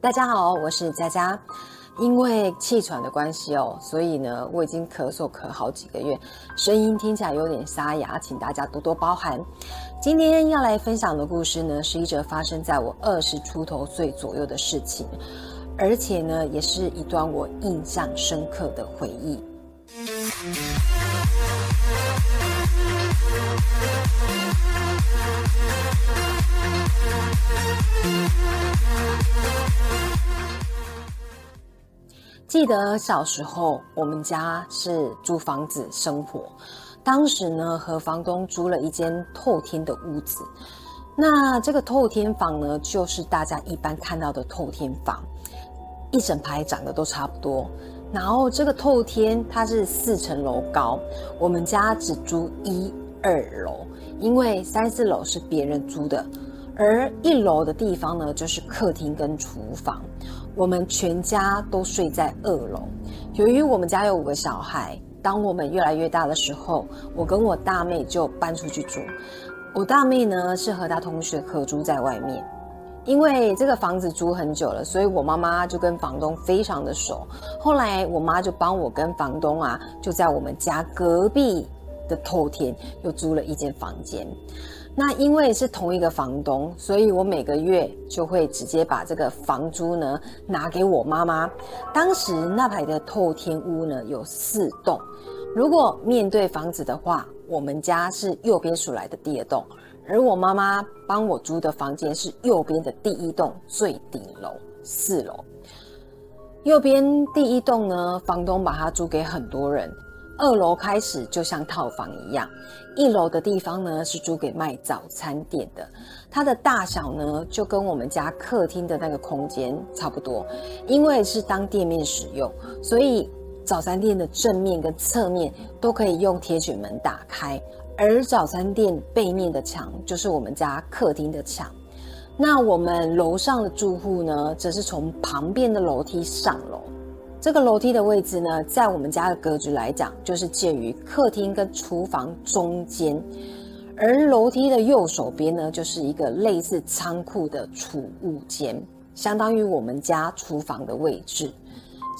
大家好，我是佳佳。因为气喘的关系哦，所以呢，我已经咳嗽咳好几个月，声音听起来有点沙哑，请大家多多包涵。今天要来分享的故事呢，是一则发生在我二十出头岁左右的事情，而且呢，也是一段我印象深刻的回忆。记得小时候，我们家是租房子生活，当时呢和房东租了一间透天的屋子。那这个透天房呢，就是大家一般看到的透天房，一整排长得都差不多。然后这个透天它是四层楼高，我们家只租一二楼，因为三四楼是别人租的。而一楼的地方呢，就是客厅跟厨房。我们全家都睡在二楼。由于我们家有五个小孩，当我们越来越大的时候，我跟我大妹就搬出去住。我大妹呢是和她同学合租在外面。因为这个房子租很久了，所以我妈妈就跟房东非常的熟。后来我妈就帮我跟房东啊，就在我们家隔壁的透天又租了一间房间。那因为是同一个房东，所以我每个月就会直接把这个房租呢拿给我妈妈。当时那排的透天屋呢有四栋，如果面对房子的话，我们家是右边数来的第二栋，而我妈妈帮我租的房间是右边的第一栋最顶楼四楼。右边第一栋呢，房东把它租给很多人。二楼开始就像套房一样，一楼的地方呢是租给卖早餐店的，它的大小呢就跟我们家客厅的那个空间差不多，因为是当店面使用，所以早餐店的正面跟侧面都可以用铁卷门打开，而早餐店背面的墙就是我们家客厅的墙，那我们楼上的住户呢，则是从旁边的楼梯上楼。这个楼梯的位置呢，在我们家的格局来讲，就是介于客厅跟厨房中间，而楼梯的右手边呢，就是一个类似仓库的储物间，相当于我们家厨房的位置。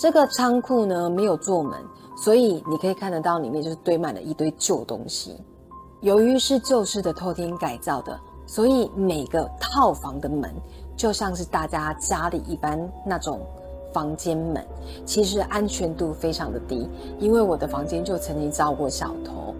这个仓库呢没有做门，所以你可以看得到里面就是堆满了一堆旧东西。由于是旧式的透天改造的，所以每个套房的门就像是大家家里一般那种。房间门其实安全度非常的低，因为我的房间就曾经遭过小偷。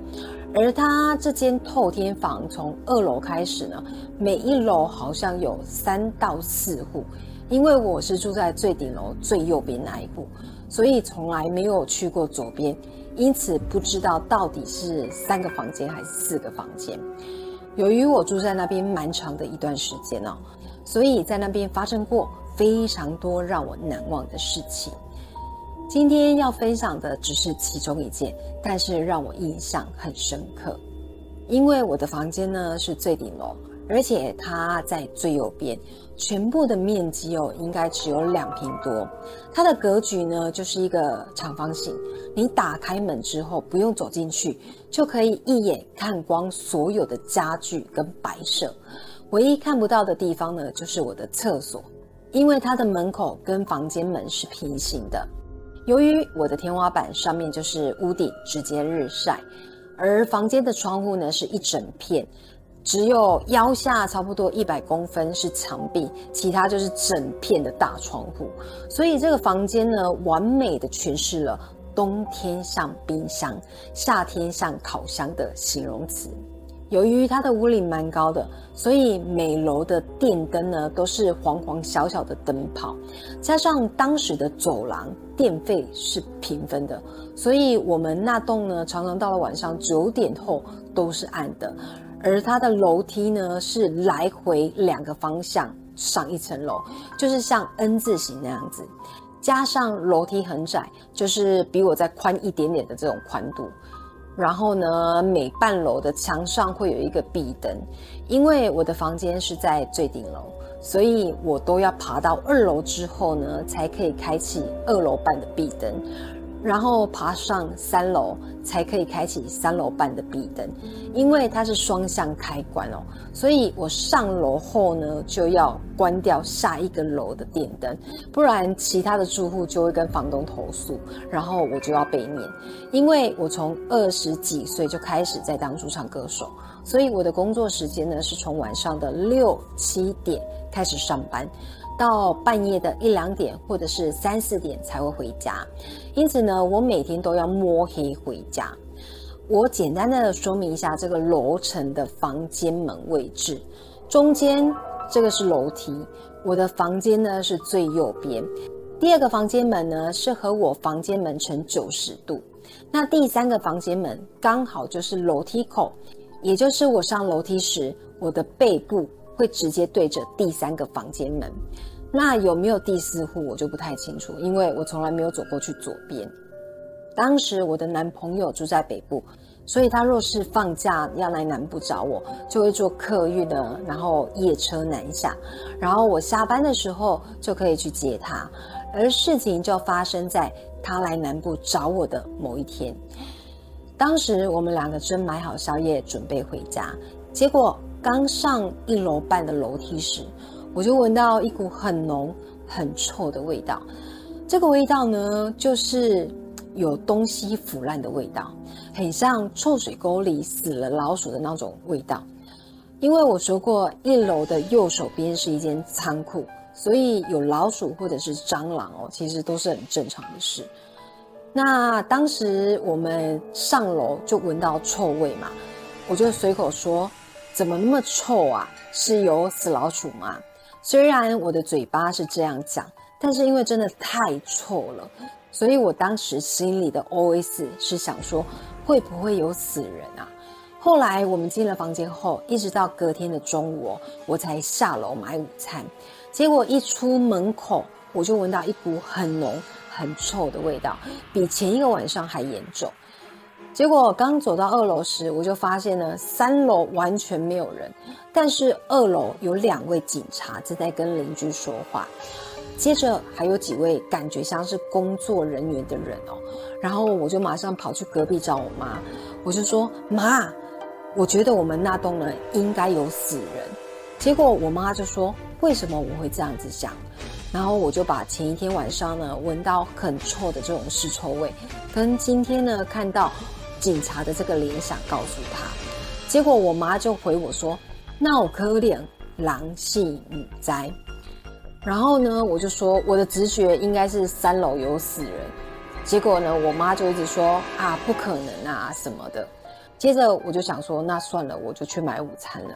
而他这间透天房从二楼开始呢，每一楼好像有三到四户，因为我是住在最顶楼最右边那一户，所以从来没有去过左边，因此不知道到底是三个房间还是四个房间。由于我住在那边蛮长的一段时间哦，所以在那边发生过。非常多让我难忘的事情。今天要分享的只是其中一件，但是让我印象很深刻。因为我的房间呢是最顶楼，而且它在最右边，全部的面积哦应该只有两平多。它的格局呢就是一个长方形，你打开门之后不用走进去，就可以一眼看光所有的家具跟摆设。唯一看不到的地方呢，就是我的厕所。因为它的门口跟房间门是平行的，由于我的天花板上面就是屋顶，直接日晒，而房间的窗户呢是一整片，只有腰下差不多一百公分是墙壁，其他就是整片的大窗户，所以这个房间呢完美的诠释了冬天像冰箱，夏天像烤箱的形容词。由于它的屋顶蛮高的，所以每楼的电灯呢都是黄黄小小的灯泡，加上当时的走廊电费是平分的，所以我们那栋呢常常到了晚上九点后都是暗的，而它的楼梯呢是来回两个方向上一层楼，就是像 N 字形那样子，加上楼梯很窄，就是比我再宽一点点的这种宽度。然后呢，每半楼的墙上会有一个壁灯，因为我的房间是在最顶楼，所以我都要爬到二楼之后呢，才可以开启二楼半的壁灯。然后爬上三楼才可以开启三楼半的壁灯，因为它是双向开关哦，所以我上楼后呢就要关掉下一个楼的电灯，不然其他的住户就会跟房东投诉，然后我就要被念。因为我从二十几岁就开始在当驻唱歌手，所以我的工作时间呢是从晚上的六七点开始上班。到半夜的一两点，或者是三四点才会回家，因此呢，我每天都要摸黑回家。我简单的说明一下这个楼层的房间门位置，中间这个是楼梯，我的房间呢是最右边，第二个房间门呢是和我房间门成九十度，那第三个房间门刚好就是楼梯口，也就是我上楼梯时，我的背部。会直接对着第三个房间门，那有没有第四户我就不太清楚，因为我从来没有走过去左边。当时我的男朋友住在北部，所以他若是放假要来南部找我，就会坐客运的，然后夜车南下，然后我下班的时候就可以去接他。而事情就发生在他来南部找我的某一天，当时我们两个正买好宵夜准备回家，结果。刚上一楼半的楼梯时，我就闻到一股很浓、很臭的味道。这个味道呢，就是有东西腐烂的味道，很像臭水沟里死了老鼠的那种味道。因为我说过，一楼的右手边是一间仓库，所以有老鼠或者是蟑螂哦，其实都是很正常的事。那当时我们上楼就闻到臭味嘛，我就随口说。怎么那么臭啊？是有死老鼠吗？虽然我的嘴巴是这样讲，但是因为真的太臭了，所以我当时心里的 OS 是想说，会不会有死人啊？后来我们进了房间后，一直到隔天的中午，我才下楼买午餐。结果一出门口，我就闻到一股很浓、很臭的味道，比前一个晚上还严重。结果刚走到二楼时，我就发现呢，三楼完全没有人，但是二楼有两位警察正在跟邻居说话，接着还有几位感觉像是工作人员的人哦，然后我就马上跑去隔壁找我妈，我就说妈，我觉得我们那栋呢应该有死人，结果我妈就说为什么我会这样子想，然后我就把前一天晚上呢闻到很臭的这种尸臭味，跟今天呢看到。警察的这个联想告诉他，结果我妈就回我说：“那我可怜狼系女灾。”然后呢，我就说我的直觉应该是三楼有死人。结果呢，我妈就一直说：“啊，不可能啊，什么的。”接着我就想说：“那算了，我就去买午餐了。”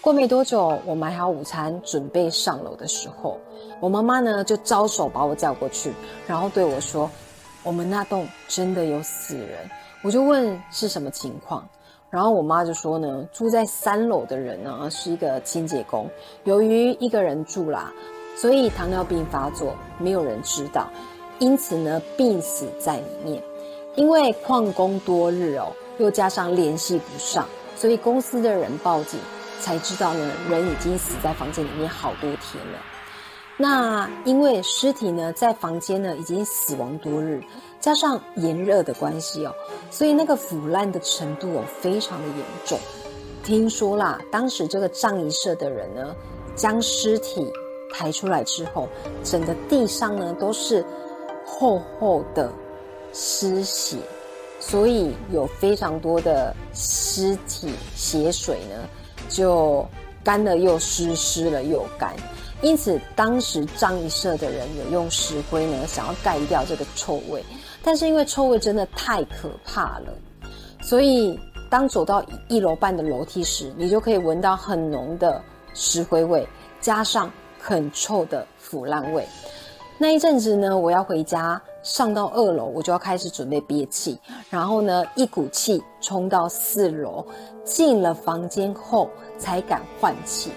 过没多久，我买好午餐准备上楼的时候，我妈妈呢就招手把我叫过去，然后对我说：“我们那栋真的有死人。”我就问是什么情况，然后我妈就说呢，住在三楼的人呢是一个清洁工，由于一个人住啦，所以糖尿病发作，没有人知道，因此呢病死在里面。因为旷工多日哦，又加上联系不上，所以公司的人报警才知道呢，人已经死在房间里面好多天了。那因为尸体呢在房间呢已经死亡多日。加上炎热的关系哦，所以那个腐烂的程度哦非常的严重。听说啦，当时这个葬仪社的人呢，将尸体抬出来之后，整个地上呢都是厚厚的尸血，所以有非常多的尸体血水呢，就干了又湿，湿了又干。因此，当时葬仪社的人有用石灰呢，想要盖掉这个臭味。但是因为臭味真的太可怕了，所以当走到一楼半的楼梯时，你就可以闻到很浓的石灰味，加上很臭的腐烂味。那一阵子呢，我要回家，上到二楼，我就要开始准备憋气，然后呢，一股气冲到四楼，进了房间后才敢换气。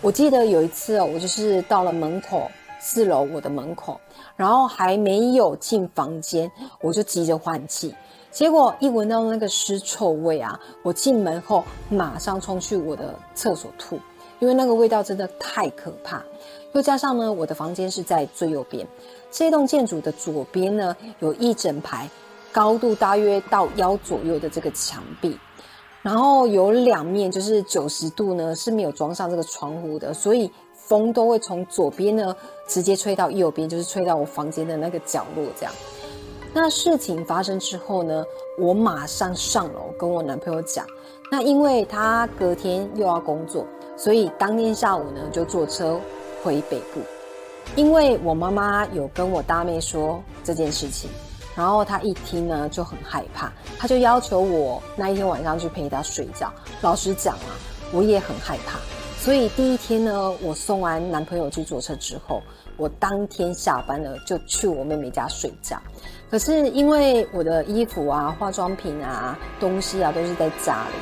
我记得有一次哦，我就是到了门口。四楼我的门口，然后还没有进房间，我就急着换气，结果一闻到那个尸臭味啊，我进门后马上冲去我的厕所吐，因为那个味道真的太可怕。又加上呢，我的房间是在最右边，这栋建筑的左边呢，有一整排高度大约到腰左右的这个墙壁，然后有两面就是九十度呢是没有装上这个窗户的，所以风都会从左边呢直接吹到右边，就是吹到我房间的那个角落这样。那事情发生之后呢，我马上上楼跟我男朋友讲。那因为他隔天又要工作，所以当天下午呢就坐车回北部。因为我妈妈有跟我大妹说这件事情，然后她一听呢就很害怕，她就要求我那一天晚上去陪她睡觉。老实讲啊，我也很害怕。所以第一天呢，我送完男朋友去坐车之后，我当天下班了就去我妹妹家睡觉。可是因为我的衣服啊、化妆品啊、东西啊都是在家里，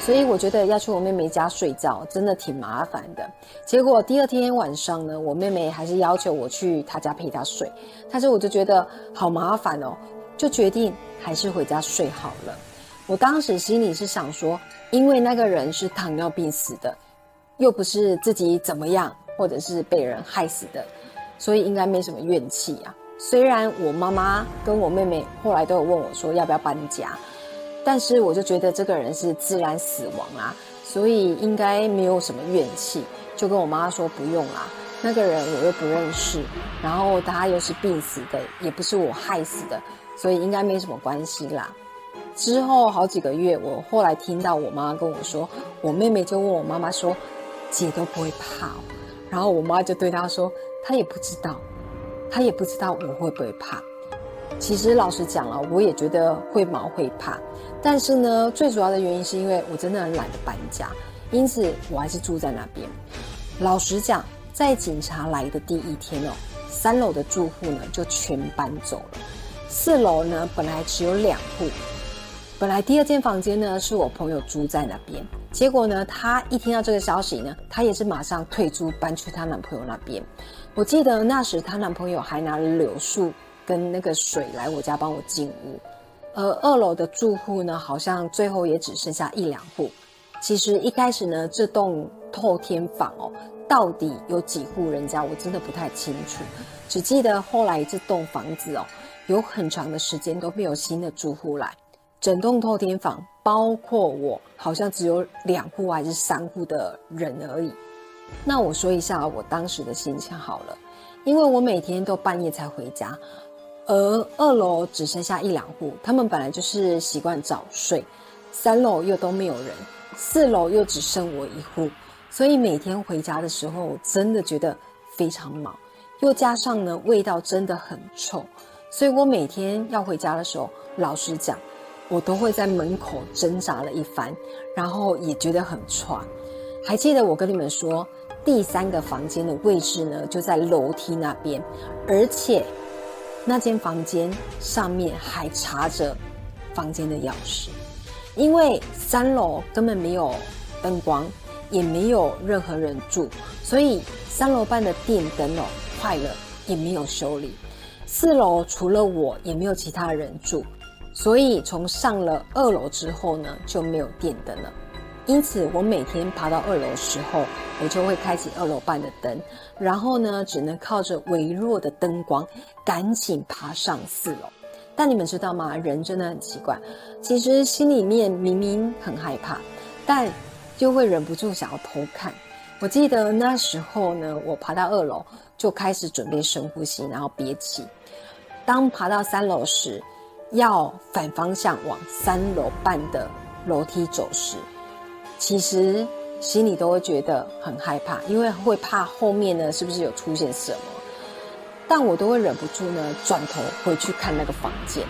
所以我觉得要去我妹妹家睡觉真的挺麻烦的。结果第二天晚上呢，我妹妹还是要求我去她家陪她睡，但是我就觉得好麻烦哦，就决定还是回家睡好了。我当时心里是想说，因为那个人是糖尿病死的，又不是自己怎么样，或者是被人害死的，所以应该没什么怨气啊。虽然我妈妈跟我妹妹后来都有问我说要不要搬家，但是我就觉得这个人是自然死亡啊，所以应该没有什么怨气，就跟我妈说不用啦。那个人我又不认识，然后他又是病死的，也不是我害死的，所以应该没什么关系啦。之后好几个月，我后来听到我妈跟我说，我妹妹就问我妈妈说：“姐都不会怕。”然后我妈就对她说：“她也不知道。”他也不知道我会不会怕。其实老实讲了，我也觉得会毛会怕。但是呢，最主要的原因是因为我真的很懒得搬家，因此我还是住在那边。老实讲，在警察来的第一天哦，三楼的住户呢就全搬走了。四楼呢本来只有两户，本来第二间房间呢是我朋友租在那边。结果呢，她一听到这个消息呢，她也是马上退租搬去她男朋友那边。我记得那时她男朋友还拿柳树跟那个水来我家帮我进屋，而二楼的住户呢，好像最后也只剩下一两户。其实一开始呢，这栋透天房哦，到底有几户人家，我真的不太清楚。只记得后来这栋房子哦，有很长的时间都没有新的住户来，整栋透天房包括我，好像只有两户还是三户的人而已。那我说一下我当时的心情好了，因为我每天都半夜才回家，而二楼只剩下一两户，他们本来就是习惯早睡，三楼又都没有人，四楼又只剩我一户，所以每天回家的时候真的觉得非常忙，又加上呢味道真的很臭，所以我每天要回家的时候，老实讲，我都会在门口挣扎了一番，然后也觉得很喘。还记得我跟你们说，第三个房间的位置呢，就在楼梯那边，而且那间房间上面还插着房间的钥匙，因为三楼根本没有灯光，也没有任何人住，所以三楼半的电灯哦坏了也没有修理，四楼除了我也没有其他人住，所以从上了二楼之后呢就没有电灯了。因此，我每天爬到二楼时候，我就会开启二楼半的灯，然后呢，只能靠着微弱的灯光，赶紧爬上四楼。但你们知道吗？人真的很奇怪，其实心里面明明很害怕，但就会忍不住想要偷看。我记得那时候呢，我爬到二楼就开始准备深呼吸，然后憋气。当爬到三楼时，要反方向往三楼半的楼梯走时。其实心里都会觉得很害怕，因为会怕后面呢是不是有出现什么，但我都会忍不住呢转头回去看那个房间，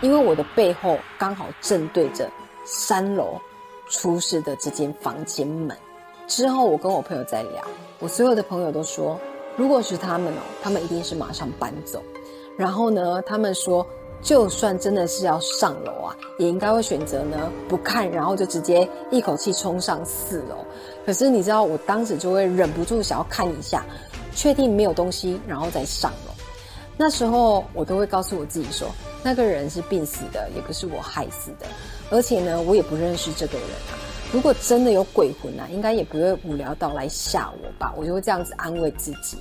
因为我的背后刚好正对着三楼出事的这间房间门。之后我跟我朋友在聊，我所有的朋友都说，如果是他们哦，他们一定是马上搬走。然后呢，他们说。就算真的是要上楼啊，也应该会选择呢不看，然后就直接一口气冲上四楼。可是你知道，我当时就会忍不住想要看一下，确定没有东西，然后再上楼。那时候我都会告诉我自己说，那个人是病死的，也不是我害死的，而且呢，我也不认识这个人啊。如果真的有鬼魂啊，应该也不会无聊到来吓我吧？我就会这样子安慰自己。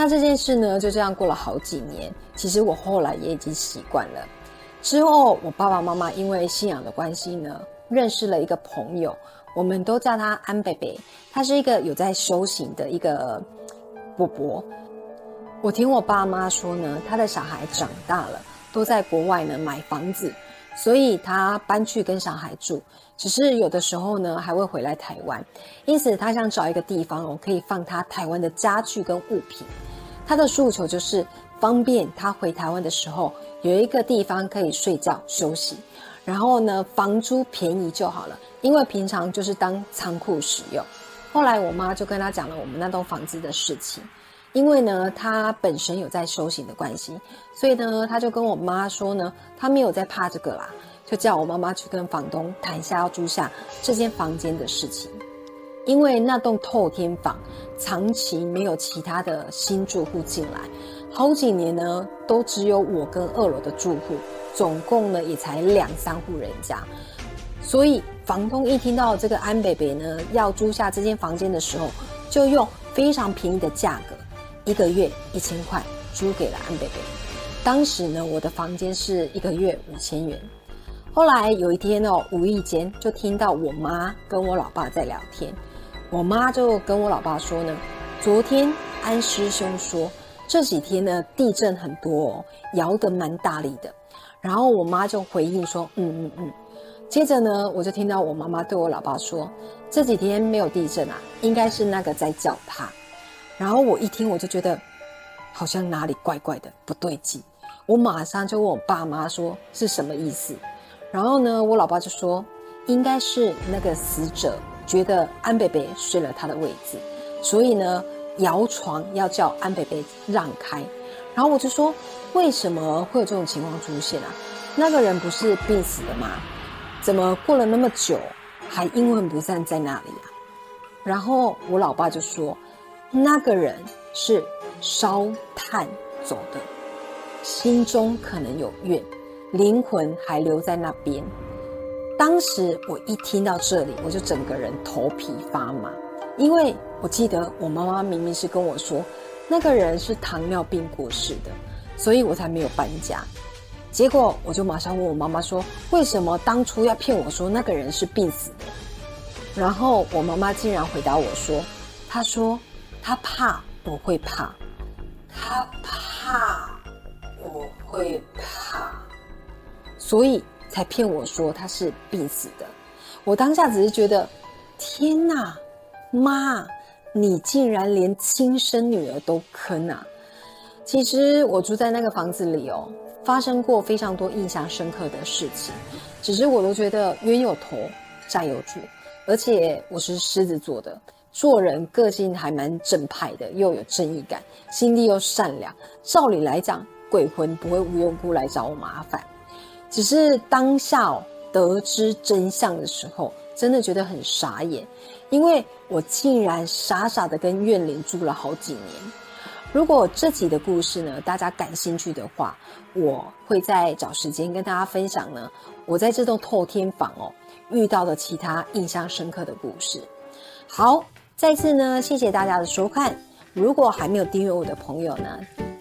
那这件事呢，就这样过了好几年。其实我后来也已经习惯了。之后，我爸爸妈妈因为信仰的关系呢，认识了一个朋友，我们都叫他安贝贝。他是一个有在修行的一个伯伯。我听我爸妈说呢，他的小孩长大了，都在国外呢买房子，所以他搬去跟小孩住。只是有的时候呢，还会回来台湾，因此他想找一个地方哦，可以放他台湾的家具跟物品。他的诉求就是方便他回台湾的时候有一个地方可以睡觉休息，然后呢房租便宜就好了，因为平常就是当仓库使用。后来我妈就跟他讲了我们那栋房子的事情，因为呢他本身有在修行的关系，所以呢他就跟我妈说呢他没有在怕这个啦，就叫我妈妈去跟房东谈一下要租下这间房间的事情。因为那栋透天房长期没有其他的新住户进来，好几年呢都只有我跟二楼的住户，总共呢也才两三户人家，所以房东一听到这个安北北呢要租下这间房间的时候，就用非常便宜的价格，一个月一千块租给了安北北。当时呢我的房间是一个月五千元。后来有一天哦，无意间就听到我妈跟我老爸在聊天。我妈就跟我老爸说呢，昨天安师兄说这几天呢地震很多，哦，摇得蛮大力的。然后我妈就回应说，嗯嗯嗯。接着呢，我就听到我妈妈对我老爸说，这几天没有地震啊，应该是那个在叫他。然后我一听，我就觉得好像哪里怪怪的，不对劲。我马上就问我爸妈说是什么意思。然后呢，我老爸就说，应该是那个死者。觉得安北北睡了他的位置，所以呢，摇床要叫安北北让开。然后我就说，为什么会有这种情况出现啊？那个人不是病死的吗？怎么过了那么久还阴魂不散在那里啊？然后我老爸就说，那个人是烧炭走的，心中可能有怨，灵魂还留在那边。当时我一听到这里，我就整个人头皮发麻，因为我记得我妈妈明明是跟我说，那个人是糖尿病过世的，所以我才没有搬家。结果我就马上问我妈妈说，为什么当初要骗我说那个人是病死的？然后我妈妈竟然回答我说，她说她怕我会怕，她怕我会，所以。才骗我说他是病死的，我当下只是觉得，天哪，妈，你竟然连亲生女儿都坑啊！其实我住在那个房子里哦，发生过非常多印象深刻的事情，只是我都觉得冤有头债有主，而且我是狮子座的，做人个性还蛮正派的，又有正义感，心地又善良，照理来讲，鬼魂不会无缘无故来找我麻烦。只是当下得知真相的时候，真的觉得很傻眼，因为我竟然傻傻的跟怨灵住了好几年。如果这集的故事呢，大家感兴趣的话，我会再找时间跟大家分享呢。我在这栋透天房哦遇到的其他印象深刻的故事。好，再次呢，谢谢大家的收看。如果还没有订阅我的朋友呢，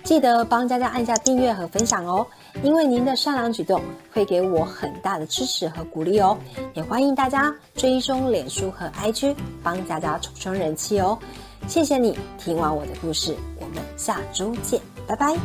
记得帮佳佳按下订阅和分享哦。因为您的善良举动会给我很大的支持和鼓励哦，也欢迎大家追踪脸书和 IG，帮佳佳冲冲人气哦。谢谢你听完我的故事，我们下周见，拜拜。